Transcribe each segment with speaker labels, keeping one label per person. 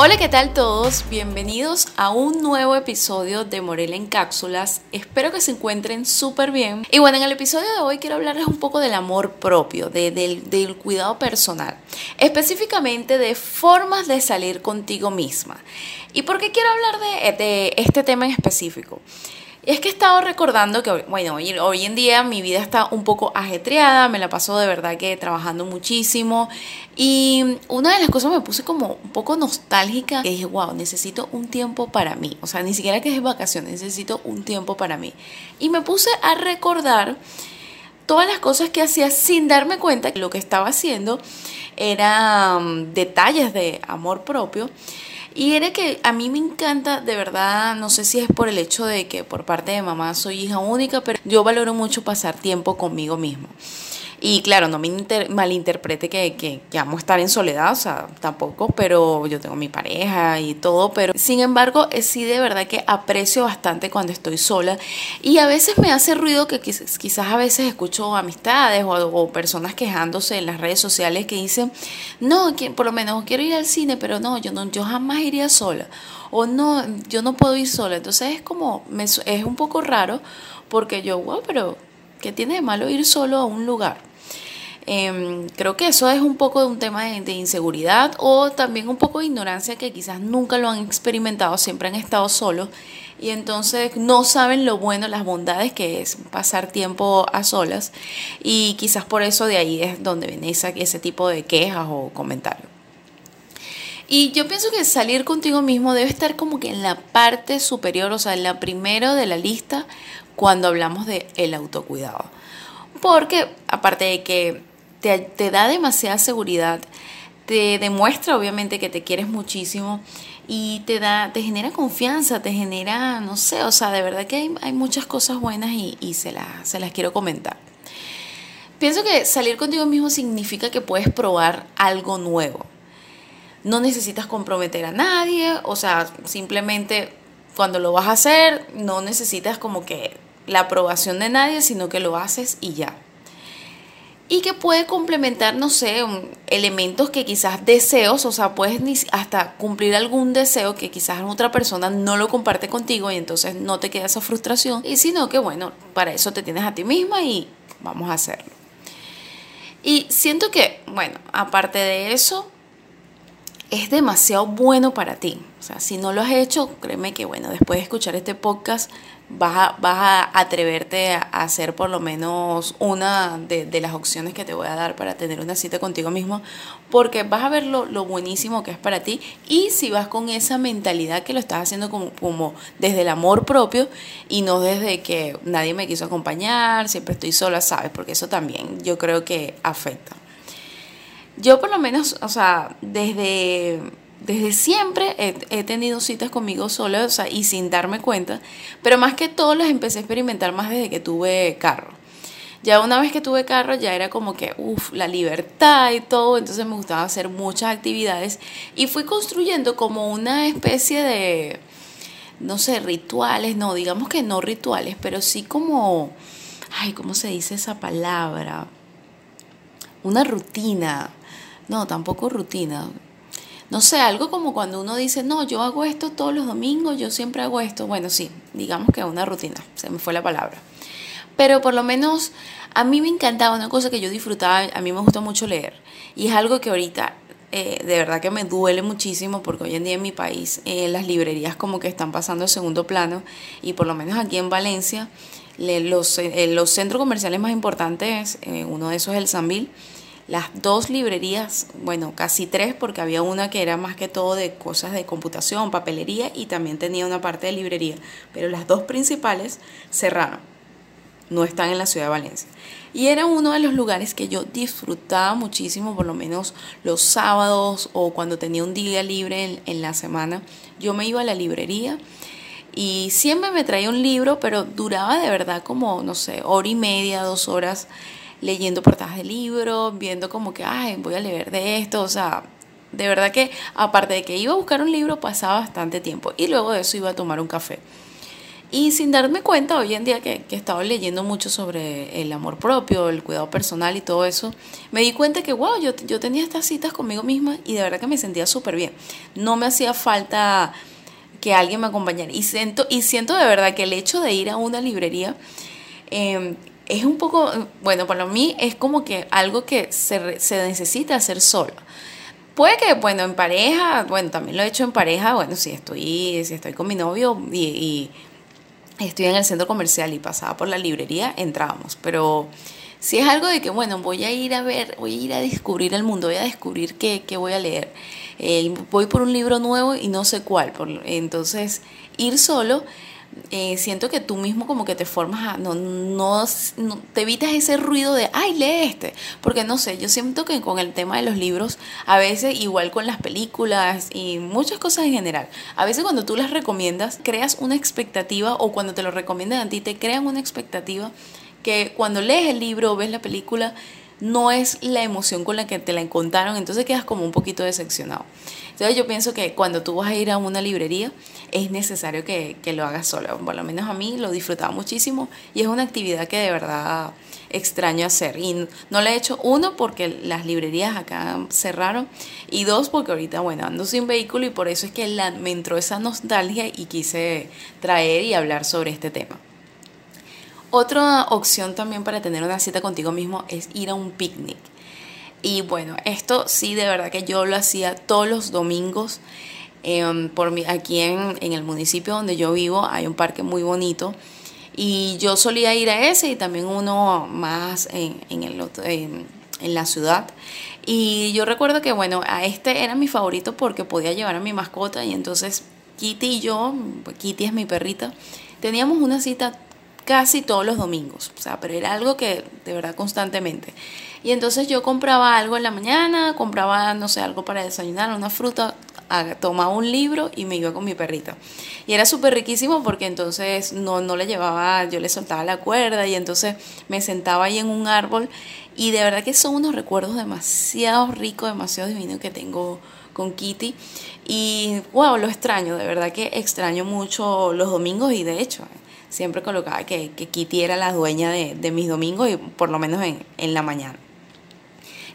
Speaker 1: Hola, ¿qué tal todos? Bienvenidos a un nuevo episodio de Morela en Cápsulas. Espero que se encuentren súper bien. Y bueno, en el episodio de hoy quiero hablarles un poco del amor propio, del, cuidado personal. Específicamente de formas de salir contigo misma. ¿Y por qué quiero hablar de, de este tema en específico? Es que he estado recordando que, bueno, hoy, en día mi vida está un poco ajetreada, me la paso de verdad que trabajando muchísimo. Y una de las cosas me puse como un poco nostálgica, que dije, wow, necesito un tiempo para mí. O sea, ni siquiera que es vacaciones, necesito un tiempo para mí. Y me puse a recordar todas las cosas que hacía sin darme cuenta que lo que estaba haciendo eran detalles de amor propio y era que a mí me encanta, de verdad, no sé si es por el hecho de que por parte de mamá soy hija única, pero yo valoro mucho pasar tiempo conmigo mismo. Y claro, no me malinterprete que, amo estar en soledad, o sea, tampoco, pero yo tengo mi pareja y todo, pero sin embargo, eh, sí de verdad que aprecio bastante cuando estoy sola y a veces me hace ruido que quizás, quizás a veces escucho amistades o, personas quejándose en las redes sociales que dicen, no, que, por lo menos quiero ir al cine, pero no, yo, no, yo jamás iría sola o no, yo no puedo ir sola. Entonces es como, es un poco raro porque yo, wow, pero ¿qué tiene de malo ir solo a un lugar? Em, creo que eso es un poco de un tema de, inseguridad o también un poco de ignorancia que quizás nunca lo han experimentado, siempre han estado solos y entonces no saben lo bueno, las bondades que es pasar tiempo a solas y quizás por eso de ahí es donde viene ese tipo de quejas o comentarios. Y yo pienso que salir contigo mismo debe estar como que en la parte superior, o sea, en la primera de la lista cuando hablamos de autocuidado. Porque aparte de que te, da demasiada seguridad, te demuestra obviamente que te quieres muchísimo y te da, te genera confianza, te genera, no sé, o sea, de verdad que hay, muchas cosas buenas y, se, se las quiero comentar. Pienso que salir contigo mismo significa que puedes probar algo nuevo. No necesitas comprometer a nadie, o sea, simplemente cuando lo vas a hacer, no necesitas como que la aprobación de nadie, sino que lo haces y ya y que puede complementar, no sé, elementos que quizás deseos, o sea, puedes hasta cumplir algún deseo que quizás otra persona no lo comparte contigo y entonces no te queda esa frustración, y sino que bueno, para eso te tienes a ti misma y vamos a hacerlo. Y siento que, bueno, aparte de eso, es demasiado bueno para ti. O sea, si no lo has hecho, créeme que, bueno, después de escuchar este podcast, vas a, vas a atreverte a hacer por lo menos una de, las opciones que te voy a dar para tener una cita contigo mismo, porque vas a ver lo, buenísimo que es para ti y si vas con esa mentalidad que lo estás haciendo como, como desde el amor propio y no desde que nadie me quiso acompañar, siempre estoy sola, ¿sabes? Porque eso también yo creo que afecta. Yo por lo menos, o sea, desde desde siempre he, tenido citas conmigo sola o sea, y sin darme cuenta, pero más que todo las empecé a experimentar más desde que tuve carro. Ya una vez que tuve carro ya era como que, uff, la libertad y todo, entonces me gustaba hacer muchas actividades y fui construyendo como una especie de, no sé, rituales, no, digamos que no rituales, pero sí como, ay, ¿cómo se dice esa palabra? Una rutina. No, tampoco rutina no sé, algo como cuando uno dice, no, yo hago esto todos los domingos, yo siempre hago esto. Bueno, sí, digamos que una rutina, se me fue la palabra. Pero por lo menos a mí me encantaba una cosa que yo disfrutaba, a mí me gusta mucho leer. Y es algo que ahorita eh, de verdad que me duele muchísimo porque hoy en día en mi país eh, las librerías como que están pasando a segundo plano y por lo menos aquí en Valencia los, eh, los centros comerciales más importantes, uno de esos es el Sambil, las dos librerías, bueno, casi tres, porque había una que era más que todo de cosas de computación, papelería y también tenía una parte de librería, pero las dos principales cerraron, no están en la ciudad de Valencia. Y era uno de los lugares que yo disfrutaba muchísimo, por lo menos los sábados o cuando tenía un día libre en, la semana, yo me iba a la librería y siempre me traía un libro, pero duraba de verdad como, no sé, hora y media, dos horas leyendo portadas de libros, viendo como que, ay, voy a leer de esto, o sea, de verdad que aparte de que iba a buscar un libro, pasaba bastante tiempo y luego de eso iba a tomar un café. Y sin darme cuenta, hoy en día que, que estaba leyendo mucho sobre el amor propio, el cuidado personal y todo eso, me di cuenta que, wow, yo, yo tenía estas citas conmigo misma y de verdad que me sentía súper bien. No me hacía falta que alguien me acompañara. Y siento, y siento de verdad que el hecho de ir a una librería em, es un poco, bueno, para mí es como que algo que se, se necesita hacer solo. Puede que, bueno, en pareja, bueno, también lo he hecho en pareja, bueno, si estoy, si estoy con mi novio y estoy en el centro comercial y pasaba por la librería, entrábamos. Pero si es algo de que, bueno, voy a ir a ver, voy a ir a descubrir el mundo, voy a descubrir qué, qué voy a leer. Eh, voy por un libro nuevo y no sé cuál. entonces, ir solo eh, siento que tú mismo como que te formas a, no, no, te evitas ese ruido de, ay, lee este, porque no sé, yo siento que con el tema de los libros, a veces igual con las películas y muchas cosas en general, a veces cuando tú las recomiendas, creas una expectativa o cuando te lo recomiendan a ti, te crean una expectativa que cuando lees el libro o ves la película, no es la emoción con la que te la contaron, entonces quedas como un poquito decepcionado. Entonces yo pienso que cuando tú vas a ir a una librería es necesario que, lo hagas solo. Por lo menos a mí lo disfrutaba muchísimo y es una actividad que de verdad extraño hacer. Y no lo he hecho, uno, porque las librerías acá cerraron y dos, porque ahorita, bueno, ando sin vehículo y por eso es que la, me entró esa nostalgia y quise traer y hablar sobre este tema. Otra opción también para tener una cita contigo mismo es ir a un picnic. Y bueno, esto sí, de verdad que yo lo hacía todos los domingos. Em, por mi, aquí en, el municipio donde yo vivo hay un parque muy bonito y yo solía ir a ese y también uno más en, en, en, en la ciudad. Y yo recuerdo que, bueno, a este era mi favorito porque podía llevar a mi mascota y entonces Kitty y yo, Kitty es mi perrita, teníamos una cita casi todos los domingos, o sea, pero era algo que de verdad constantemente. Y entonces yo compraba algo en la mañana, compraba, no sé, algo para desayunar, una fruta, tomaba un libro y me iba con mi perrita. Y era súper riquísimo porque entonces no, no le llevaba, yo le soltaba la cuerda y entonces me sentaba ahí en un árbol y de verdad que son unos recuerdos demasiado ricos, demasiado divinos que tengo con Kitty. Y wow, lo extraño, de verdad que extraño mucho los domingos y de hecho siempre colocaba que, que Kitty era la dueña de, de, mis domingos y por lo menos en, en la mañana.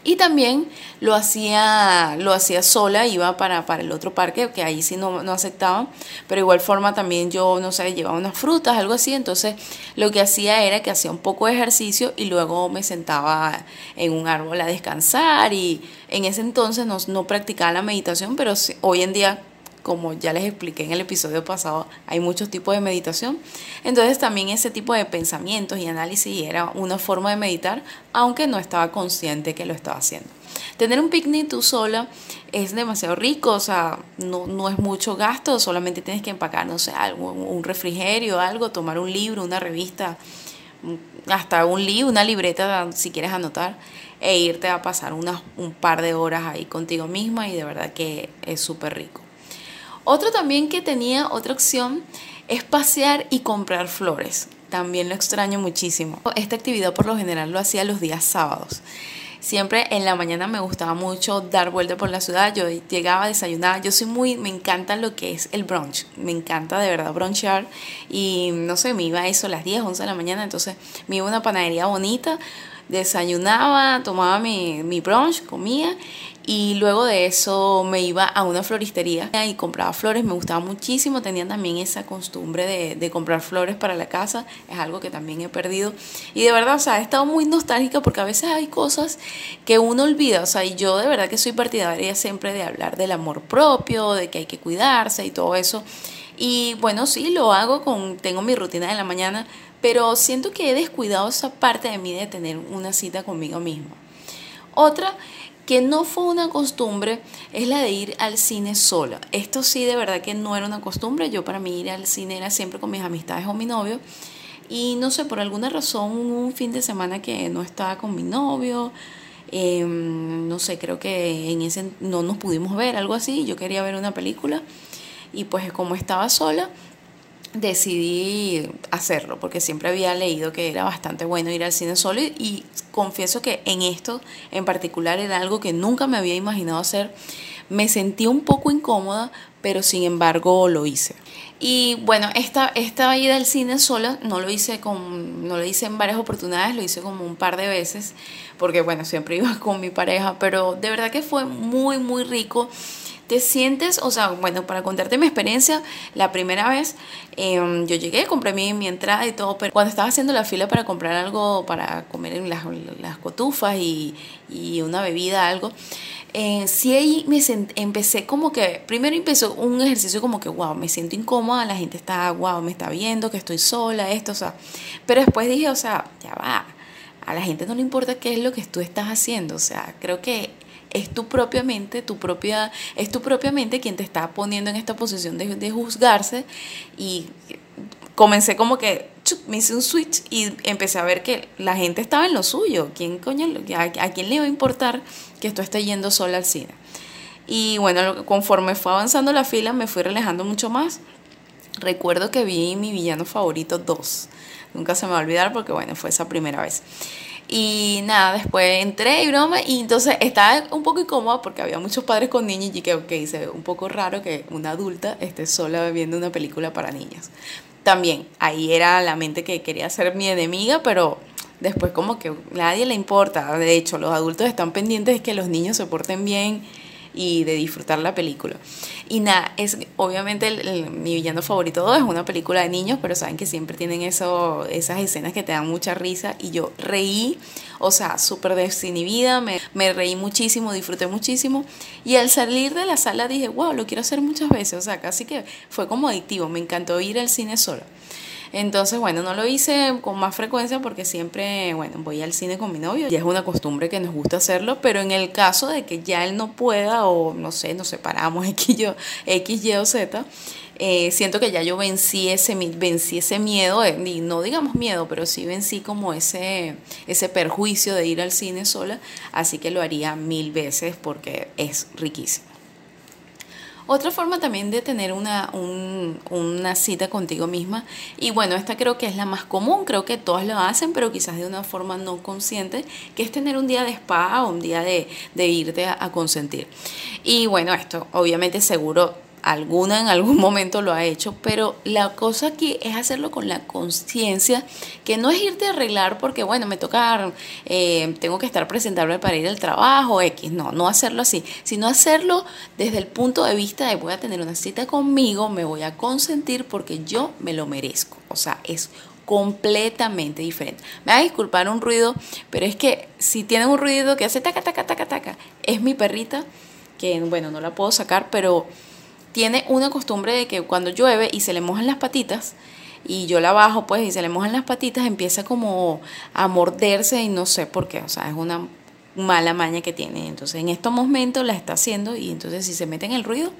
Speaker 1: Y también lo hacía, lo hacía sola, iba para, para el otro parque, que ahí sí no, no aceptaban, pero igual forma también yo, no sé, llevaba unas frutas, algo así, entonces lo que hacía era que hacía un poco de ejercicio y luego me sentaba en un árbol a descansar y en ese entonces no, no practicaba la meditación, pero hoy en día como ya les expliqué en el episodio pasado, hay muchos tipos de meditación. Entonces también ese tipo de pensamientos y análisis era una forma de meditar, aunque no estaba consciente que lo estaba haciendo. Tener un picnic tú sola es demasiado rico, o sea, no, no es mucho gasto, solamente tienes que empacar, no sé, algo, un refrigerio, algo, tomar un libro, una revista, hasta un libro, una libreta si quieres anotar e irte a pasar unas, un par de horas ahí contigo misma y de verdad que es súper rico. Otro también que tenía otra opción es pasear y comprar flores. También lo extraño muchísimo. Esta actividad por lo general lo hacía los días sábados. Siempre en la mañana me gustaba mucho dar vuelta por la ciudad. Yo llegaba a desayunar. Yo soy muy, me encanta lo que es el brunch. Me encanta de verdad brunchar. Y no sé, me iba a eso a las 10, 11 de la mañana. Entonces me iba a una panadería bonita desayunaba, tomaba mi, mi brunch, comía y luego de eso me iba a una floristería y compraba flores, me gustaba muchísimo, tenía también esa costumbre de, comprar flores para la casa, es algo que también he perdido y de verdad, o sea, he estado muy nostálgica porque a veces hay cosas que uno olvida, o sea, y yo de verdad que soy partidaria siempre de hablar del amor propio, de que hay que cuidarse y todo eso. Y bueno, sí, lo hago con, tengo mi rutina de la mañana, pero siento que he descuidado esa parte de mí de tener una cita conmigo misma. Otra que no fue una costumbre es la de ir al cine sola. Esto sí, de verdad que no era una costumbre. Yo para mí ir al cine era siempre con mis amistades o mi novio. Y no sé, por alguna razón, un fin de semana que no estaba con mi novio, em, no sé, creo que en ese no nos pudimos ver, algo así. Yo quería ver una película y pues como estaba sola, decidí hacerlo porque siempre había leído que era bastante bueno ir al cine solo y, confieso que en esto en particular era algo que nunca me había imaginado hacer. Me sentí un poco incómoda, pero sin embargo lo hice. Y bueno, esta, esta ida al cine sola no lo hice con, no lo hice en varias oportunidades, lo hice como un par de veces, porque bueno, siempre iba con mi pareja, pero de verdad que fue muy, muy rico te sientes, o sea, bueno, para contarte mi experiencia, la primera vez em, yo llegué, compré mi, mi, entrada y todo, pero cuando estaba haciendo la fila para comprar algo para comer las, las cotufas y, y, una bebida, algo, eh, sí ahí me empecé como que, primero empezó un ejercicio como que, wow, me siento incómoda, la gente está, wow, me está viendo, que estoy sola, esto, o sea, pero después dije, o sea, ya va, a la gente no le importa qué es lo que tú estás haciendo, o sea, creo que es tu propia mente, tu propia, es tu propia mente quien te está poniendo en esta posición de, juzgarse y comencé como que me hice un switch y empecé a ver que la gente estaba en lo suyo. ¿Quién coño, a, quién le iba a importar que esto esté yendo sola al cine? Y bueno, conforme fue avanzando la fila, me fui relajando mucho más. Recuerdo que vi mi villano favorito 2. Nunca se me va a olvidar porque, bueno, fue esa primera vez. Y nada, después entré y broma, y entonces estaba un poco incómoda porque había muchos padres con niños y que, ok, se un poco raro que una adulta esté sola viendo una película para niñas. También, ahí era la mente que quería ser mi enemiga, pero después como que nadie le importa. De hecho, los adultos están pendientes de que los niños se porten bien y de disfrutar la película. Y nada, es obviamente mi villano favorito es una película de niños, pero saben que siempre tienen eso, esas escenas que te dan mucha risa y yo reí, o sea, súper desinhibida, me, me reí muchísimo, disfruté muchísimo y al salir de la sala dije, wow, lo quiero hacer muchas veces, o sea, casi que fue como adictivo, me encantó ir al cine sola. Entonces, bueno, no lo hice con más frecuencia porque siempre, bueno, voy al cine con mi novio. Ya es una costumbre que nos gusta hacerlo, pero en el caso de que ya él no pueda o no sé, nos separamos X, y, X, Y o Z, eh, siento que ya yo vencí ese, vencí ese miedo, eh, no digamos miedo, pero sí vencí como ese, ese perjuicio de ir al cine sola, así que lo haría mil veces porque es riquísimo. Otra forma también de tener una, una cita contigo misma, y bueno, esta creo que es la más común, creo que todas lo hacen, pero quizás de una forma no consciente, que es tener un día de spa o un día de, irte a consentir. Y bueno, esto obviamente seguro alguna en algún momento lo ha hecho, pero la cosa aquí es hacerlo con la conciencia, que no es irte a arreglar porque, bueno, me toca, eh, tengo que estar presentable para ir al trabajo, X, no, no hacerlo así, sino hacerlo desde el punto de vista de voy a tener una cita conmigo, me voy a consentir porque yo me lo merezco, o sea, es completamente diferente. Me va a disculpar un ruido, pero es que si tienen un ruido que hace taca, taca, taca, taca, es mi perrita, que bueno, no la puedo sacar, pero tiene una costumbre de que cuando llueve y se le mojan las patitas, y yo la bajo pues y se le mojan las patitas, empieza como a morderse y no sé por qué, o sea, es una mala maña que tiene. Entonces en estos momentos la está haciendo y entonces si se mete en el ruido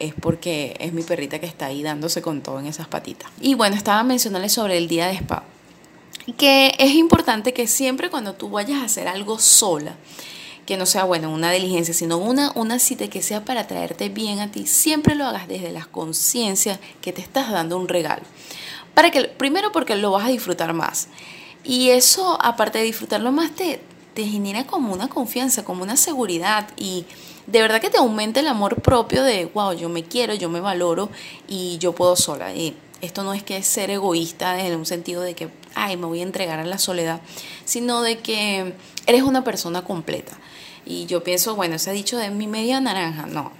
Speaker 1: es porque es mi perrita que está ahí dándose con todo en esas patitas. Y bueno, estaba mencionándoles sobre el día de spa, que es importante que siempre cuando tú vayas a hacer algo sola, que no sea, bueno, una diligencia, sino una, una cita que sea para traerte bien a ti, siempre lo hagas desde la conciencia que te estás dando un regalo. Para que, primero porque lo vas a disfrutar más. Y eso, aparte de disfrutarlo más, te, te genera como una confianza, como una seguridad y de verdad que te aumenta el amor propio de, wow, yo me quiero, yo me valoro y yo puedo sola. Y esto no es que ser egoísta en un sentido de que, ay, me voy a entregar a la soledad, sino de que eres una persona completa. Y yo pienso, bueno, se ha dicho de mi media naranja, no,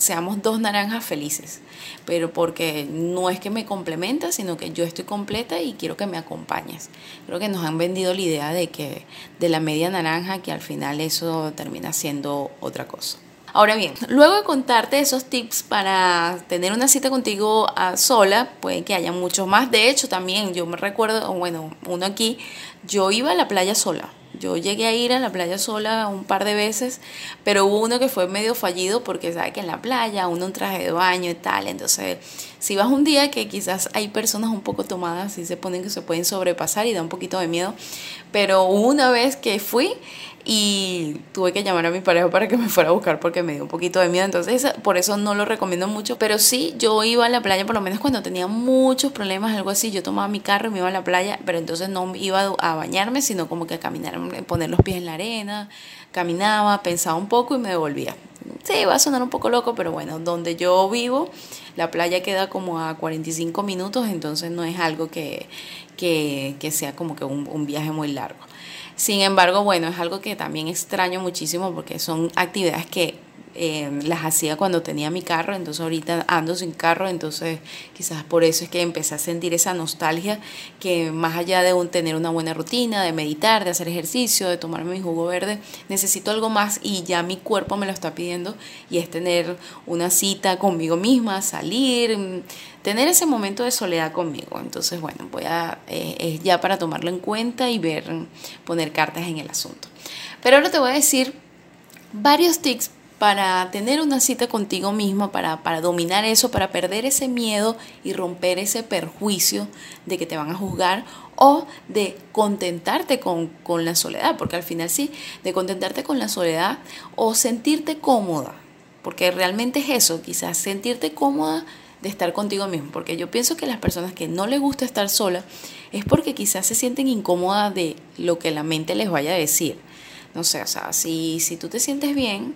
Speaker 1: seamos dos naranjas felices, pero porque no es que me complementa, sino que yo estoy completa y quiero que me acompañes. Creo que nos han vendido la idea de que de la media naranja, que al final eso termina siendo otra cosa. Ahora bien, luego de contarte esos tips para tener una cita contigo a sola, puede que haya muchos más. De hecho, también yo me recuerdo, bueno, uno aquí, yo iba a la playa sola yo llegué a ir a la playa sola un par de veces, pero hubo uno que fue medio fallido porque sabe que en la playa uno un traje de baño y tal, entonces si vas un día que quizás hay personas un poco tomadas y se ponen que se pueden sobrepasar y da un poquito de miedo, pero una vez que fui, y tuve que llamar a mi pareja para que me fuera a buscar porque me dio un poquito de miedo. Entonces, por eso no lo recomiendo mucho. Pero sí, yo iba a la playa, por lo menos cuando tenía muchos problemas, algo así. Yo tomaba mi carro y me iba a la playa, pero entonces no iba a bañarme, sino como que a caminar, poner los pies en la arena, caminaba, pensaba un poco y me devolvía. Sí, va a sonar un poco loco, pero bueno, donde yo vivo, la playa queda como a 45 minutos, entonces no es algo que, que, sea como que un viaje muy largo. Sin embargo, bueno, es algo que también extraño muchísimo porque son actividades que eh, las hacía cuando tenía mi carro, entonces ahorita ando sin carro, entonces quizás por eso es que empecé a sentir esa nostalgia que más allá de un, tener una buena rutina, de meditar, de hacer ejercicio, de tomarme mi jugo verde, necesito algo más y ya mi cuerpo me lo está pidiendo y es tener una cita conmigo misma, salir, tener ese momento de soledad conmigo. Entonces, bueno, voy a, eh, es ya para tomarlo en cuenta y ver, poner cartas en el asunto. Pero ahora te voy a decir varios tips para tener una cita contigo mismo, para, para, dominar eso, para perder ese miedo y romper ese perjuicio de que te van a juzgar o de contentarte con, con la soledad, porque al final sí, de contentarte con la soledad o sentirte cómoda, porque realmente es eso, quizás sentirte cómoda de estar contigo mismo, porque yo pienso que las personas que no les gusta estar sola es porque quizás se sienten incómodas de lo que la mente les vaya a decir. No sé, o sea, si, si tú te sientes bien,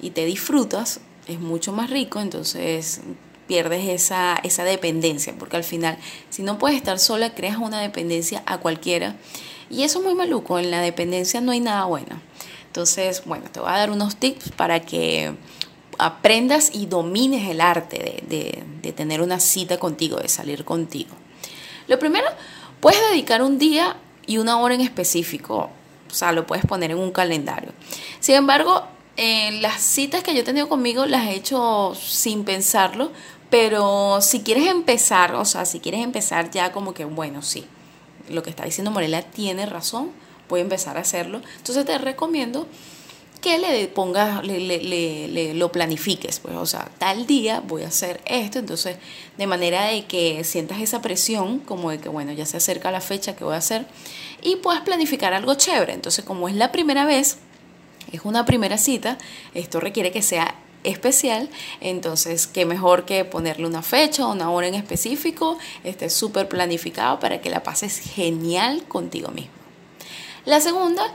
Speaker 1: y te disfrutas, es mucho más rico, entonces pierdes esa, esa dependencia, porque al final, si no puedes estar sola, creas una dependencia a cualquiera. Y eso es muy maluco, en la dependencia no hay nada bueno. Entonces, bueno, te voy a dar unos tips para que aprendas y domines el arte de, de tener una cita contigo, de salir contigo. Lo primero, puedes dedicar un día y una hora en específico, o sea, lo puedes poner en un calendario. Sin embargo, las citas que yo he tenido conmigo las he hecho sin pensarlo, pero si quieres empezar, o sea, si quieres empezar ya como que, bueno, sí, lo que está diciendo Morela tiene razón, voy a empezar a hacerlo. Entonces te recomiendo que le pongas, le, le, le, lo planifiques, pues, o sea, tal día voy a hacer esto, entonces, de manera de que sientas esa presión, como de que, bueno, ya se acerca la fecha que voy a hacer, y puedas planificar algo chévere. Entonces, como es la primera vez, es una primera cita, esto requiere que sea especial, entonces qué mejor que ponerle una fecha, una hora en específico, esté súper planificado para que la pases genial contigo mismo. La segunda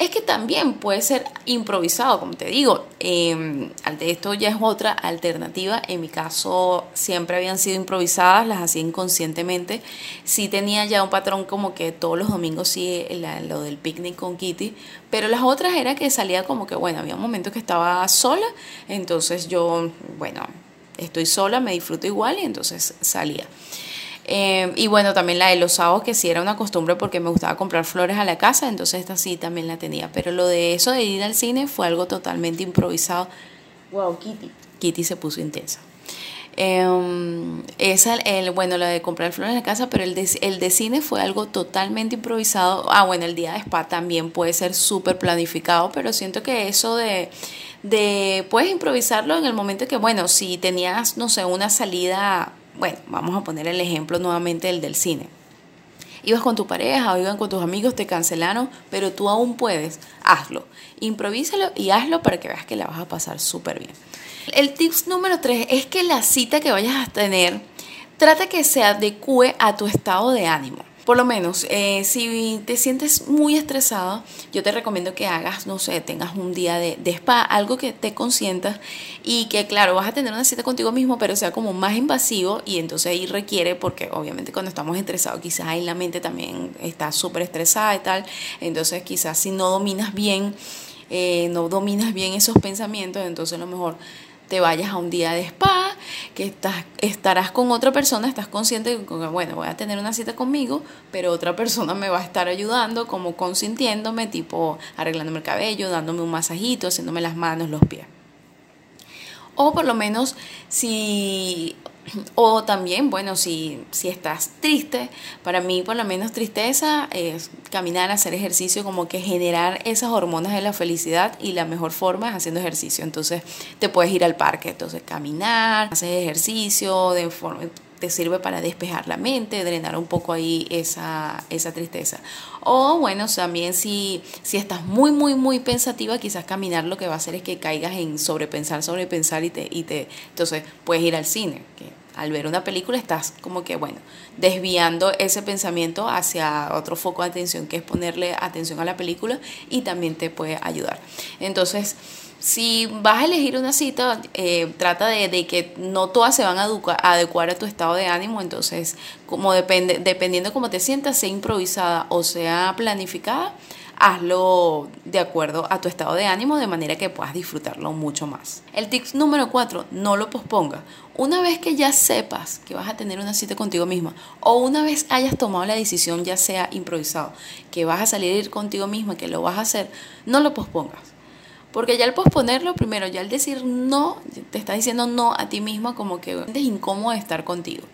Speaker 1: es que también puede ser improvisado, como te digo. Eh, esto ya es otra alternativa. En mi caso siempre habían sido improvisadas, las hacía inconscientemente. Sí tenía ya un patrón como que todos los domingos sí lo del picnic con Kitty, pero las otras era que salía como que, bueno, había un momento que estaba sola, entonces yo, bueno, estoy sola, me disfruto igual y entonces salía. Eh, y bueno, también la de los sábados, que sí era una costumbre porque me gustaba comprar flores a la casa, entonces esta sí también la tenía. Pero lo de eso de ir al cine fue algo totalmente improvisado. Wow, Kitty. Kitty se puso intensa. Eh, esa, el, bueno, la de comprar flores en la casa, pero el de, el de cine fue algo totalmente improvisado. Ah, bueno, el día de spa también puede ser súper planificado, pero siento que eso de, de, puedes improvisarlo en el momento que, bueno, si tenías, no sé, una salida bueno, vamos a poner el ejemplo nuevamente el del cine. Ibas con tu pareja o iban con tus amigos, te cancelaron, pero tú aún puedes, hazlo. Improvísalo y hazlo para que veas que la vas a pasar súper bien. El tips número tres es que la cita que vayas a tener, trata que se adecue a tu estado de ánimo. Por lo menos, eh, si te sientes muy estresado, yo te recomiendo que hagas, no sé, tengas un día de, de, spa, algo que te consientas y que, claro, vas a tener una cita contigo mismo, pero sea como más invasivo y entonces ahí requiere, porque obviamente cuando estamos estresados, quizás ahí la mente también está súper estresada y tal, entonces quizás si no dominas bien, eh, no dominas bien esos pensamientos, entonces a lo mejor te vayas a un día de spa, que estás, estarás con otra persona, estás consciente que, bueno, voy a tener una cita conmigo, pero otra persona me va a estar ayudando, como consintiéndome, tipo arreglándome el cabello, dándome un masajito, haciéndome las manos, los pies. O por lo menos si o también, bueno, si, si estás triste, para mí por lo menos tristeza es caminar, hacer ejercicio, como que generar esas hormonas de la felicidad y la mejor forma es haciendo ejercicio. Entonces te puedes ir al parque, entonces caminar, hacer ejercicio, de forma, te sirve para despejar la mente, drenar un poco ahí esa, esa tristeza. O bueno, también si, si estás muy, muy, muy pensativa, quizás caminar lo que va a hacer es que caigas en sobrepensar, sobrepensar y te, y te entonces puedes ir al cine. Que al ver una película estás como que, bueno, desviando ese pensamiento hacia otro foco de atención que es ponerle atención a la película y también te puede ayudar. Entonces, si vas a elegir una cita, eh, trata de, que no todas se van a, adecuar a tu estado de ánimo, entonces como depende, dependiendo cómo te sientas, sea improvisada o sea planificada, hazlo de acuerdo a tu estado de ánimo de manera que puedas disfrutarlo mucho más. El tip número 4, no lo posponga. Una vez que ya sepas que vas a tener una cita contigo misma o una vez hayas tomado la decisión, ya sea improvisado, que vas a salir contigo misma, que lo vas a hacer, no lo pospongas porque ya al posponerlo, primero, ya al decir no, te estás diciendo no a ti misma como que es incómodo estar contigo.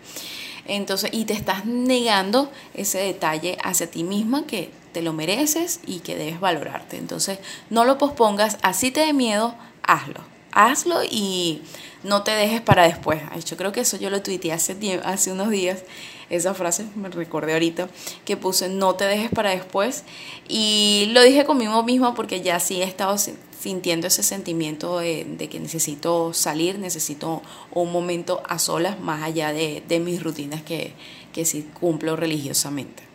Speaker 1: Entonces, y te estás negando ese detalle hacia ti misma que te lo mereces y que debes valorarte. Entonces, no lo pospongas, así te dé miedo, hazlo. Hazlo y no te dejes para después. Yo creo que eso yo lo tuiteé hace, hace unos días esa frase, me recordé ahorita, que puse no te dejes para después. Y lo dije conmigo misma porque ya sí he estado sintiendo ese sentimiento de, que necesito salir, necesito un momento a solas más allá de, mis rutinas que, que sí cumplo religiosamente.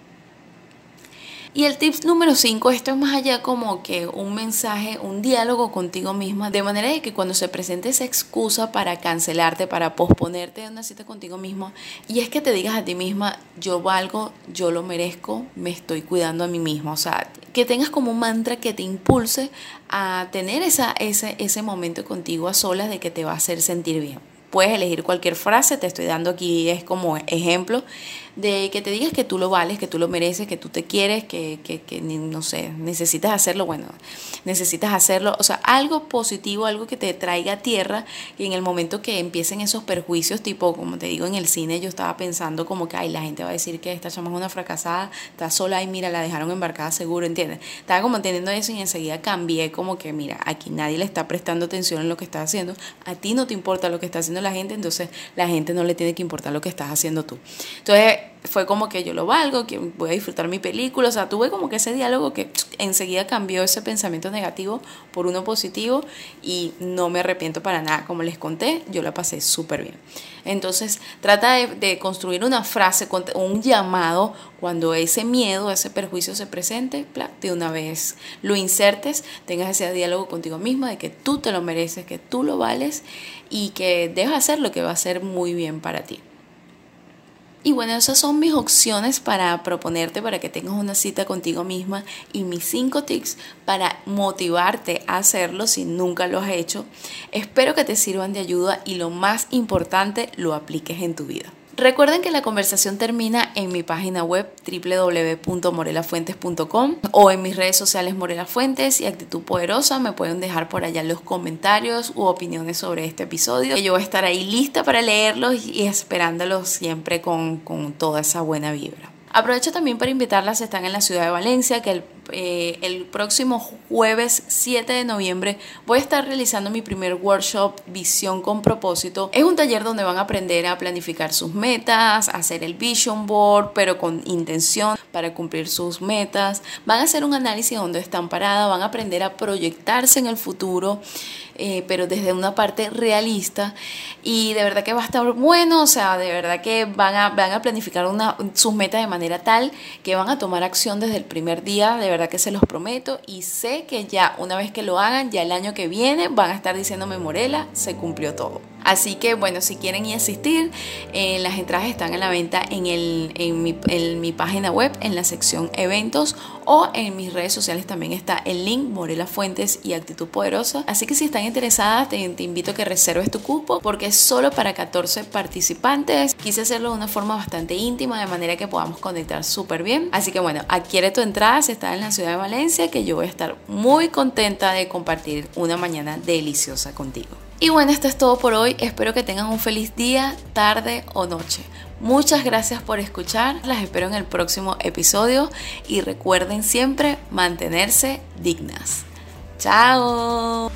Speaker 1: Y el tip número 5, esto es más allá como que un mensaje, un diálogo contigo misma, de manera de que cuando se presente esa excusa para cancelarte, para posponerte una cita contigo misma, y es que te digas a ti misma, yo valgo, yo lo merezco, me estoy cuidando a mí misma. O sea, que tengas como un mantra que te impulse a tener esa, ese, ese momento contigo a solas de que te va a hacer sentir bien. Puedes elegir cualquier frase, te estoy dando aquí es como ejemplo, de que te digas que tú lo vales, que tú lo mereces, que tú te quieres, que, que, que, no sé, necesitas hacerlo, bueno, necesitas hacerlo, o sea, algo positivo, algo que te traiga a tierra y en el momento que empiecen esos perjuicios, tipo, como te digo, en el cine yo estaba pensando como que, ay, la gente va a decir que esta chama es una fracasada, está sola y mira, la dejaron embarcada seguro, ¿entiendes? Estaba como entendiendo eso y enseguida cambié como que, mira, aquí nadie le está prestando atención en lo que estás haciendo, a ti no te importa lo que está haciendo la gente, entonces la gente no le tiene que importar lo que estás haciendo tú. Entonces, fue como que yo lo valgo, que voy a disfrutar mi película, o sea, tuve como que ese diálogo que enseguida cambió ese pensamiento negativo por uno positivo y no me arrepiento para nada, como les conté, yo la pasé súper bien. Entonces, trata de, construir una frase, un llamado cuando ese miedo, ese perjuicio se presente, de una vez lo insertes, tengas ese diálogo contigo mismo de que tú te lo mereces, que tú lo vales y que debes hacer lo que va a ser muy bien para ti. Y bueno, esas son mis opciones para proponerte para que tengas una cita contigo misma y mis cinco tips para motivarte a hacerlo si nunca lo has hecho. Espero que te sirvan de ayuda y lo más importante, lo apliques en tu vida. Recuerden que la conversación termina en mi página web www.morelafuentes.com o en mis redes sociales Morela Fuentes y Actitud Poderosa. Me pueden dejar por allá los comentarios u opiniones sobre este episodio. Yo voy a estar ahí lista para leerlos y esperándolos siempre con, con toda esa buena vibra. Aprovecho también para invitarlas, están en la ciudad de Valencia, que el eh, el próximo jueves 7 de noviembre voy a estar realizando mi primer workshop Visión con propósito. Es un taller donde van a aprender a planificar sus metas, hacer el vision board, pero con intención para cumplir sus metas. Van a hacer un análisis de dónde están paradas, van a aprender a proyectarse en el futuro, eh, pero desde una parte realista. Y de verdad que va a estar bueno, o sea, de verdad que van a, planificar sus metas de manera tal que van a tomar acción desde el primer día. Verdad que se los prometo y sé que ya una vez que lo hagan, ya el año que viene van a estar diciéndome Morela, se cumplió todo. Así que bueno, si quieren a asistir, eh, las entradas están en la venta en, mi, página web, en la sección eventos o en mis redes sociales también está el link Morela Fuentes y Actitud Poderosa. Así que si están interesadas, te, te invito a que reserves tu cupo porque es solo para 14 participantes. Quise hacerlo de una forma bastante íntima, de manera que podamos conectar súper bien. Así que bueno, adquiere tu entrada si estás en la ciudad de Valencia, que yo voy a estar muy contenta de compartir una mañana deliciosa contigo. Y bueno, esto es todo por hoy. Espero que tengan un feliz día, tarde o noche. Muchas gracias por escuchar. Las espero en el próximo episodio y recuerden siempre mantenerse dignas. Chao.